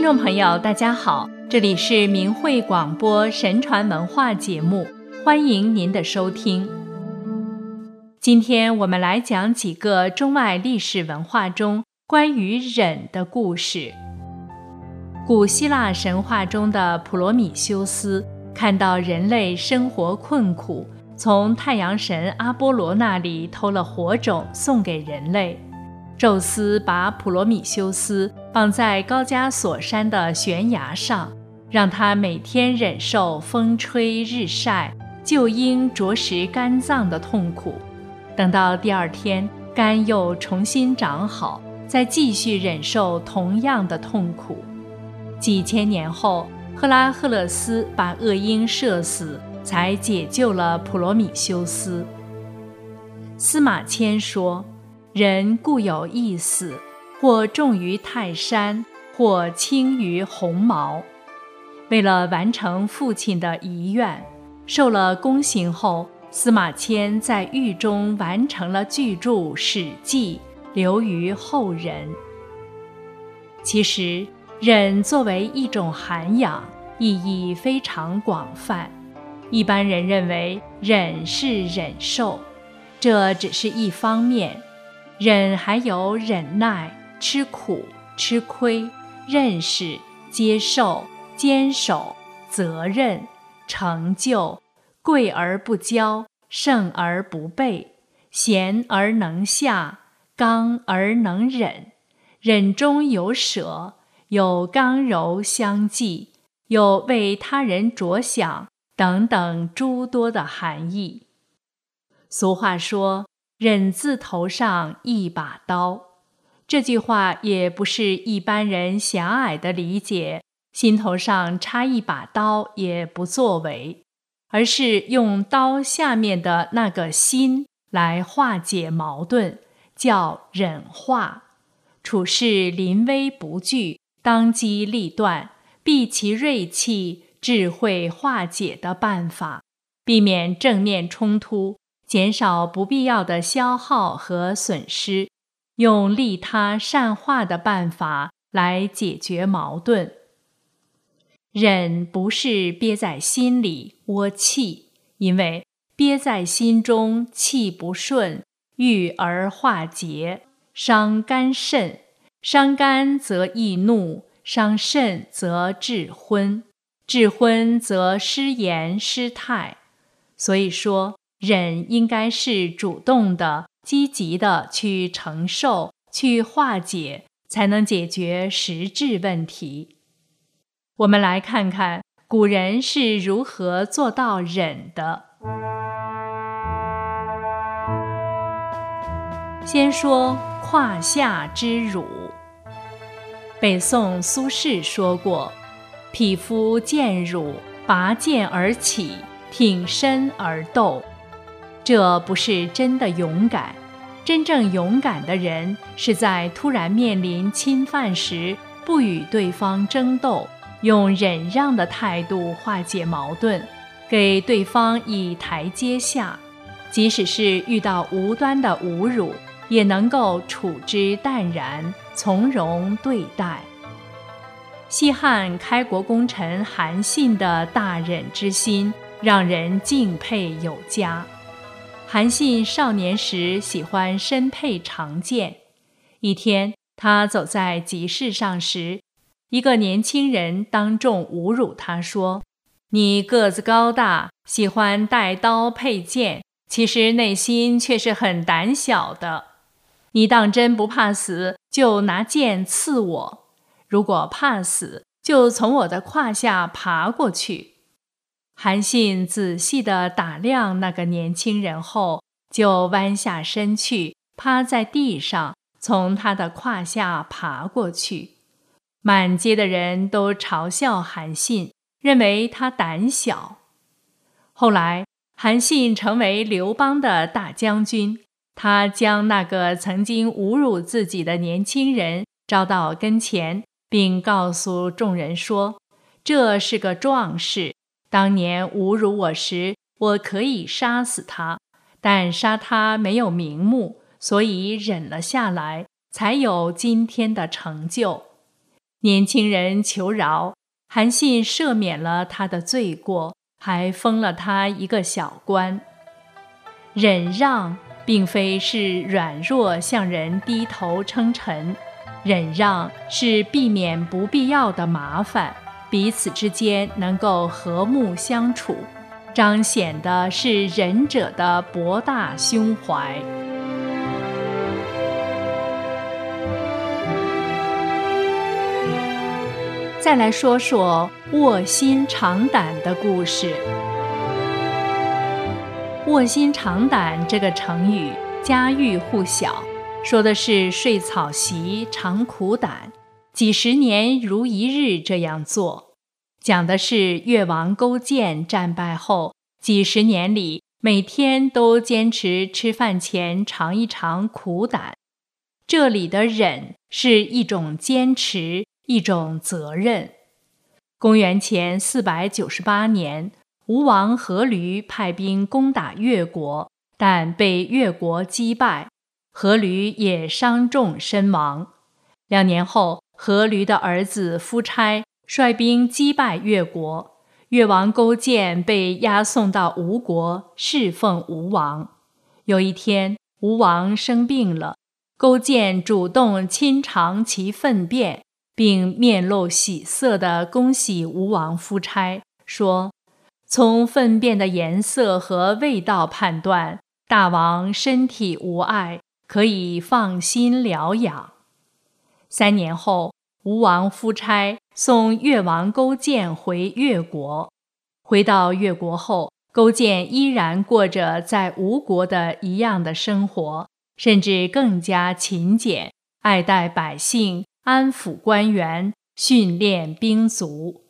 听众朋友，大家好，这里是明慧广播神传文化节目，欢迎您的收听。今天我们来讲几个中外历史文化中关于忍的故事。古希腊神话中的普罗米修斯看到人类生活困苦，从太阳神阿波罗那里偷了火种送给人类。宙斯把普罗米修斯绑在高加索山的悬崖上，让他每天忍受风吹日晒、就因着实肝脏的痛苦。等到第二天肝又重新长好，再继续忍受同样的痛苦。几千年后，赫拉赫勒斯把恶鹰射死，才解救了普罗米修斯。司马迁说。人固有一死，或重于泰山，或轻于鸿毛。为了完成父亲的遗愿，受了宫刑后，司马迁在狱中完成了巨著《史记》，留于后人。其实，忍作为一种涵养，意义非常广泛。一般人认为忍是忍受，这只是一方面。忍还有忍耐、吃苦、吃亏、认识、接受、坚守、责任、成就、贵而不骄、胜而不备、贤而能下、刚而能忍、忍中有舍、有刚柔相济、有为他人着想等等诸多的含义。俗话说。忍字头上一把刀，这句话也不是一般人狭隘的理解。心头上插一把刀也不作为，而是用刀下面的那个心来化解矛盾，叫忍化。处事临危不惧，当机立断，避其锐气，智慧化解的办法，避免正面冲突。减少不必要的消耗和损失，用利他善化的办法来解决矛盾。忍不是憋在心里窝气，因为憋在心中气不顺，郁而化结，伤肝肾；伤肝则易怒，伤肾则致昏，致昏则失言失态。所以说。忍应该是主动的、积极的去承受、去化解，才能解决实质问题。我们来看看古人是如何做到忍的。先说胯下之辱。北宋苏轼说过：“匹夫见辱，拔剑而起，挺身而斗。”这不是真的勇敢，真正勇敢的人是在突然面临侵犯时，不与对方争斗，用忍让的态度化解矛盾，给对方以台阶下，即使是遇到无端的侮辱，也能够处之淡然，从容对待。西汉开国功臣韩信的大忍之心，让人敬佩有加。韩信少年时喜欢身佩长剑。一天，他走在集市上时，一个年轻人当众侮辱他说：“你个子高大，喜欢带刀佩剑，其实内心却是很胆小的。你当真不怕死，就拿剑刺我；如果怕死，就从我的胯下爬过去。”韩信仔细地打量那个年轻人后，就弯下身去，趴在地上，从他的胯下爬过去。满街的人都嘲笑韩信，认为他胆小。后来，韩信成为刘邦的大将军，他将那个曾经侮辱自己的年轻人招到跟前，并告诉众人说：“这是个壮士。”当年侮辱我时，我可以杀死他，但杀他没有名目，所以忍了下来，才有今天的成就。年轻人求饶，韩信赦免了他的罪过，还封了他一个小官。忍让并非是软弱向人低头称臣，忍让是避免不必要的麻烦，彼此之间能够和睦相处，彰显的是仁者的博大胸怀。再来说说卧薪尝胆的故事。卧薪尝胆这个成语家喻户晓，说的是睡草席尝苦胆，几十年如一日这样做。讲的是越王勾践战败后，几十年里每天都坚持吃饭前尝一尝苦胆。这里的忍是一种坚持，一种责任。公元前四百九十八年。吴王阖闾派兵攻打越国，但被越国击败，阖闾也伤重身亡。两年后，阖闾的儿子夫差率兵击败越国，越王勾践被押送到吴国侍奉吴王。有一天，吴王生病了，勾践主动亲尝其粪便，并面露喜色地恭喜吴王夫差，说。从粪便的颜色和味道判断，大王身体无碍，可以放心疗养。三年后，吴王夫差送越王勾践回越国。回到越国后，勾践依然过着在吴国的一样的生活，甚至更加勤俭，爱戴百姓，安抚官员，训练兵卒。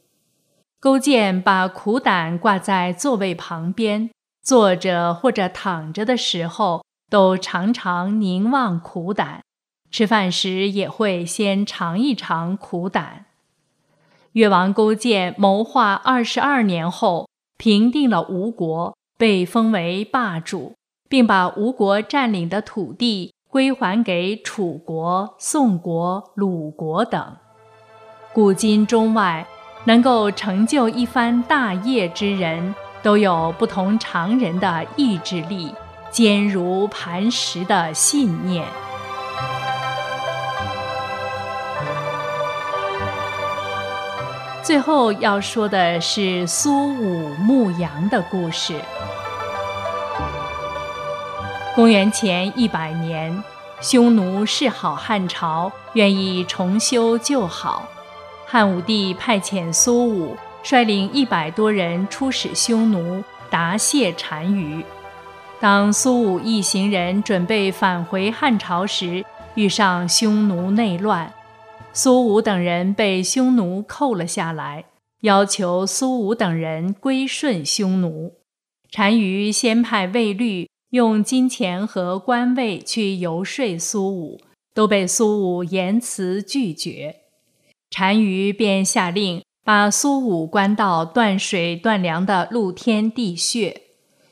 勾践把苦胆挂在座位旁边，坐着或者躺着的时候，都常常凝望苦胆；吃饭时也会先尝一尝苦胆。越王勾践谋划二十二年后，平定了吴国，被封为霸主，并把吴国占领的土地归还给楚国、宋国、鲁国等。古今中外。能够成就一番大业之人，都有不同常人的意志力，坚如磐石的信念。最后要说的是苏武牧羊的故事。公元前一百年，匈奴示好汉朝，愿意重修旧好。汉武帝派遣苏武率领一百多人出使匈奴，答谢单于。当苏武一行人准备返回汉朝时，遇上匈奴内乱，苏武等人被匈奴扣了下来，要求苏武等人归顺匈奴。单于先派卫律用金钱和官位去游说苏武，都被苏武严词拒绝。单于便下令把苏武关到断水断粮的露天地穴。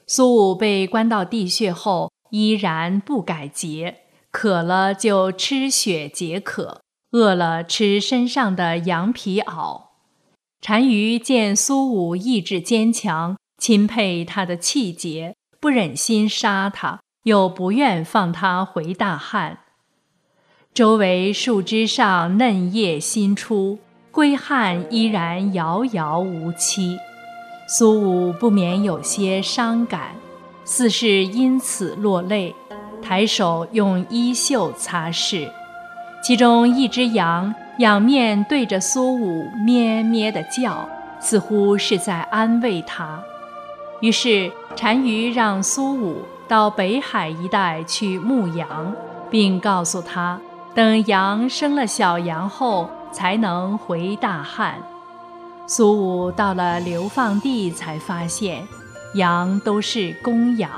苏武被关到地穴后，依然不改节，渴了就吃血解渴，饿了吃身上的羊皮袄。单于见苏武意志坚强，钦佩他的气节，不忍心杀他，又不愿放他回大汉。周围树枝上嫩叶新出，归汉依然遥遥无期。苏武不免有些伤感，似是因此落泪，抬手用衣袖擦拭。其中一只羊仰面对着苏武咩咩地叫，似乎是在安慰他。于是单于让苏武到北海一带去牧羊，并告诉他。等羊生了小羊后，才能回大汉。苏武到了流放地，才发现羊都是公羊。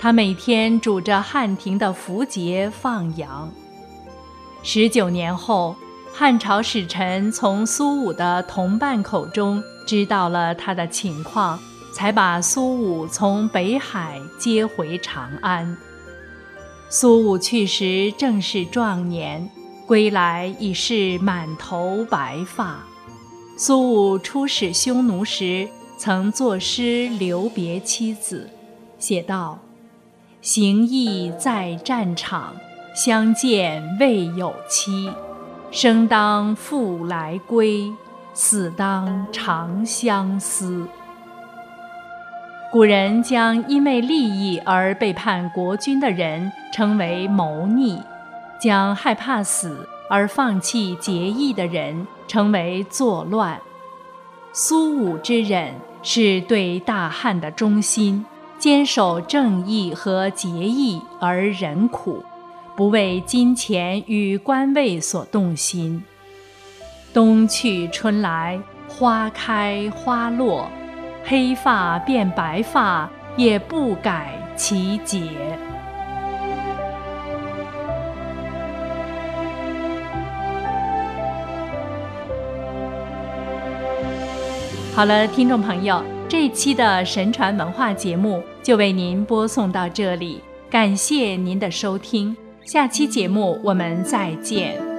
他每天拄着汉庭的符节放羊。十九年后，汉朝使臣从苏武的同伴口中知道了他的情况，才把苏武从北海接回长安。苏武去时正是壮年，归来已是满头白发。苏武出使匈奴时，曾作诗留别妻子，写道：“行役在战场，相见未有期。生当复来归，死当长相思。”古人将因为利益而背叛国君的人称为谋逆，将害怕死而放弃节义的人称为作乱。苏武之忍是对大汉的忠心，坚守正义和节义而忍苦，不为金钱与官位所动心。冬去春来，花开花落。黑发变白发，也不改其节。好了，听众朋友，这期的神传文化节目就为您播送到这里，感谢您的收听，下期节目我们再见。